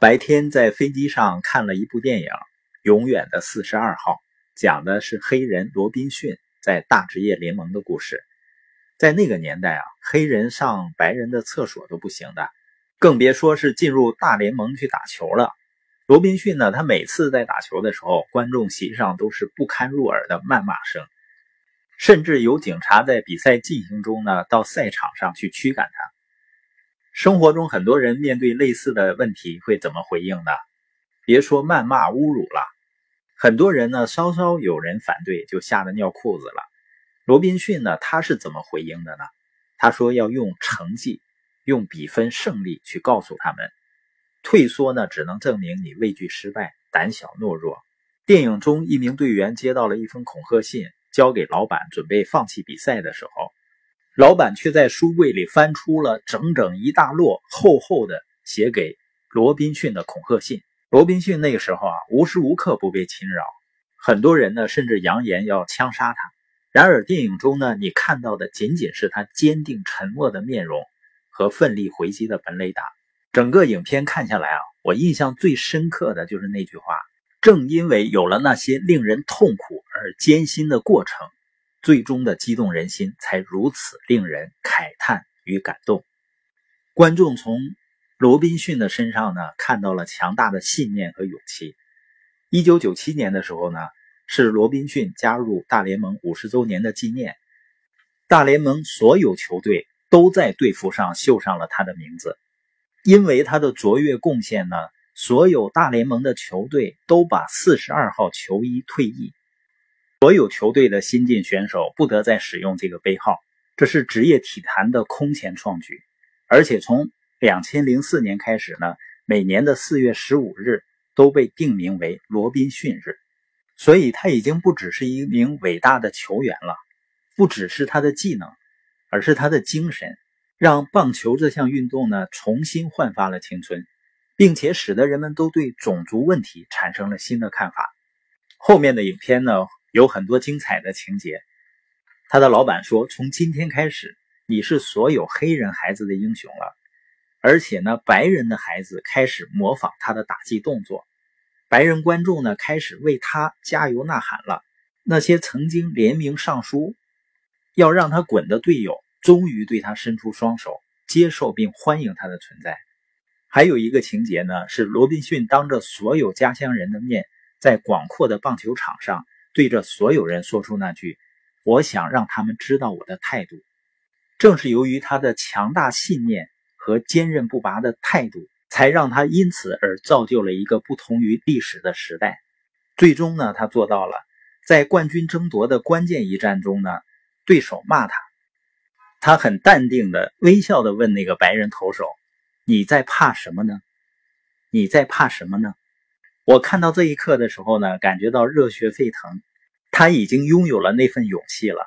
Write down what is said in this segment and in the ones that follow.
白天在飞机上看了一部电影《永远的四十二号》，讲的是黑人罗宾逊在大职业联盟的故事。在那个年代啊，黑人上白人的厕所都不行的，更别说是进入大联盟去打球了。罗宾逊呢，他每次在打球的时候，观众席上都是不堪入耳的谩骂声，甚至有警察在比赛进行中呢，到赛场上去驱赶他。生活中很多人面对类似的问题会怎么回应呢？别说谩骂侮辱了，很多人呢稍稍有人反对就吓得尿裤子了。罗宾逊呢他是怎么回应的呢？他说要用成绩、用比分胜利去告诉他们，退缩呢只能证明你畏惧失败、胆小懦弱。电影中一名队员接到了一封恐吓信，交给老板准备放弃比赛的时候。老板却在书柜里翻出了整整一大摞厚厚的写给罗宾逊的恐吓信。罗宾逊那个时候啊，无时无刻不被侵扰，很多人呢甚至扬言要枪杀他。然而电影中呢，你看到的仅仅是他坚定沉默的面容和奋力回击的本雷达。整个影片看下来啊，我印象最深刻的就是那句话：正因为有了那些令人痛苦而艰辛的过程。最终的激动人心，才如此令人慨叹与感动。观众从罗宾逊的身上呢，看到了强大的信念和勇气。一九九七年的时候呢，是罗宾逊加入大联盟五十周年的纪念，大联盟所有球队都在队服上绣上了他的名字。因为他的卓越贡献呢，所有大联盟的球队都把四十二号球衣退役。所有球队的新晋选手不得再使用这个杯号，这是职业体坛的空前创举。而且从两千零四年开始呢，每年的四月十五日都被定名为罗宾逊日。所以他已经不只是一名伟大的球员了，不只是他的技能，而是他的精神，让棒球这项运动呢重新焕发了青春，并且使得人们都对种族问题产生了新的看法。后面的影片呢？有很多精彩的情节。他的老板说：“从今天开始，你是所有黑人孩子的英雄了。”而且呢，白人的孩子开始模仿他的打击动作，白人观众呢开始为他加油呐喊了。那些曾经联名上书要让他滚的队友，终于对他伸出双手，接受并欢迎他的存在。还有一个情节呢，是罗宾逊当着所有家乡人的面，在广阔的棒球场上。对着所有人说出那句：“我想让他们知道我的态度。”正是由于他的强大信念和坚韧不拔的态度，才让他因此而造就了一个不同于历史的时代。最终呢，他做到了，在冠军争夺的关键一战中呢，对手骂他，他很淡定的微笑的问那个白人投手：“你在怕什么呢？你在怕什么呢？”我看到这一刻的时候呢，感觉到热血沸腾。他已经拥有了那份勇气了，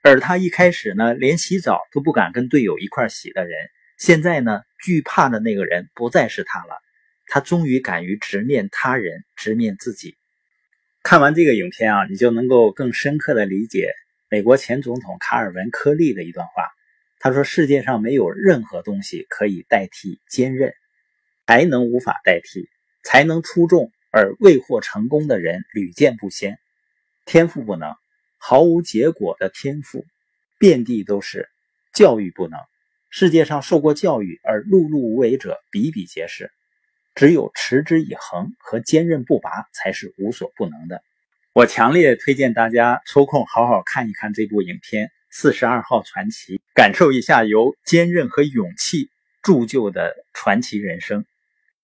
而他一开始呢，连洗澡都不敢跟队友一块洗的人，现在呢，惧怕的那个人不再是他了。他终于敢于直面他人，直面自己。看完这个影片啊，你就能够更深刻的理解美国前总统卡尔文·科利的一段话。他说：“世界上没有任何东西可以代替坚韧，才能无法代替。”才能出众而未获成功的人屡见不鲜，天赋不能，毫无结果的天赋遍地都是，教育不能，世界上受过教育而碌碌无为者比比皆是，只有持之以恒和坚韧不拔才是无所不能的。我强烈推荐大家抽空好好看一看这部影片《四十二号传奇》，感受一下由坚韧和勇气铸就的传奇人生。